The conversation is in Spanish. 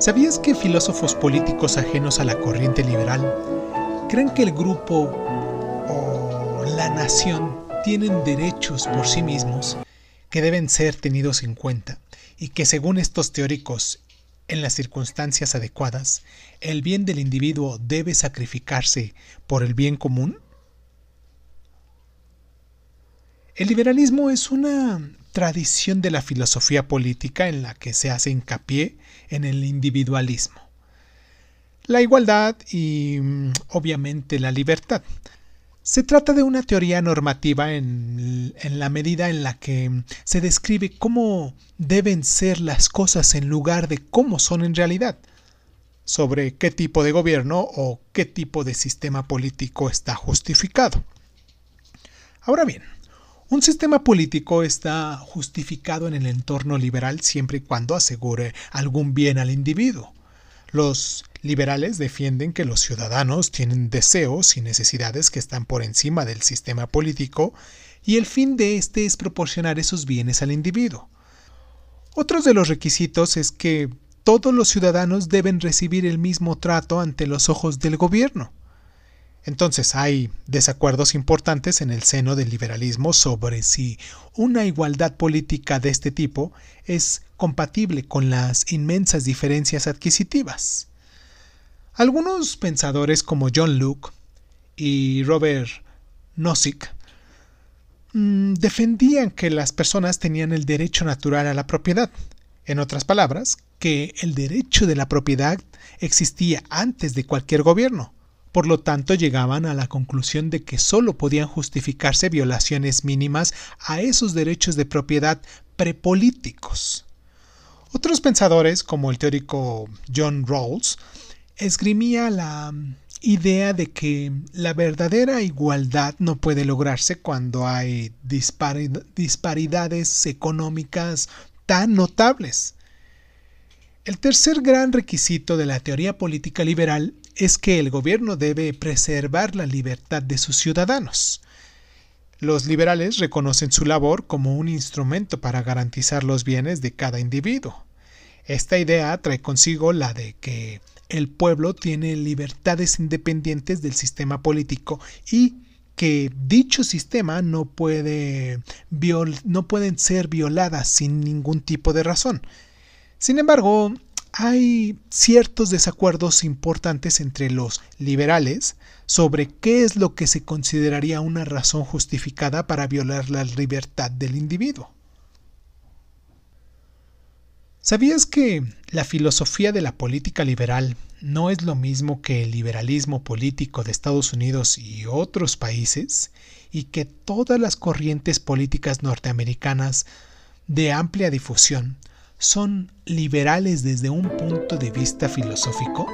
¿Sabías que filósofos políticos ajenos a la corriente liberal creen que el grupo o la nación tienen derechos por sí mismos que deben ser tenidos en cuenta y que según estos teóricos, en las circunstancias adecuadas, el bien del individuo debe sacrificarse por el bien común? El liberalismo es una tradición de la filosofía política en la que se hace hincapié en el individualismo, la igualdad y mm, obviamente la libertad. Se trata de una teoría normativa en, en, la medida en la que se describe cómo deben ser las cosas en lugar de cómo son en realidad, sobre qué tipo de gobierno o qué tipo de sistema político está justificado. Ahora bien, un sistema político está justificado en el entorno liberal siempre y cuando asegure algún bien al individuo. Los liberales defienden que los ciudadanos tienen deseos y necesidades que están por encima del sistema político y el fin de éste es proporcionar esos bienes al individuo. Otros de los requisitos es que todos los ciudadanos deben recibir el mismo trato ante los ojos del gobierno. Entonces hay desacuerdos importantes en el seno del liberalismo sobre si una igualdad política de este tipo es compatible con las inmensas diferencias adquisitivas. Algunos pensadores como John Locke y Robert Nozick mm, defendían que las personas tenían el derecho natural a la propiedad. En otras palabras, que el derecho de la propiedad existía antes de cualquier gobierno por lo tanto, llegaban a la conclusión de que sólo podían justificarse violaciones mínimas a esos derechos de propiedad prepolíticos. Otros pensadores, como el teórico John Rawls, esgrimía la idea de que la verdadera igualdad no puede lograrse cuando hay disparidades económicas tan notables. El tercer gran requisito de la teoría política liberal es que el gobierno debe preservar la libertad de sus ciudadanos. Los liberales reconocen su labor como un instrumento para garantizar los bienes de cada individuo. Esta idea trae consigo la de que el pueblo tiene libertades independientes del sistema político y que dicho sistema no, puede no pueden ser violadas sin ningún tipo de razón. Sin embargo, hay ciertos desacuerdos importantes entre los liberales sobre qué es lo que se consideraría una razón justificada para violar la libertad del individuo. ¿Sabías que la filosofía de la política liberal no es lo mismo que el liberalismo político de Estados Unidos y otros países y que todas las corrientes políticas norteamericanas de amplia difusión son liberales desde un punto de vista filosófico?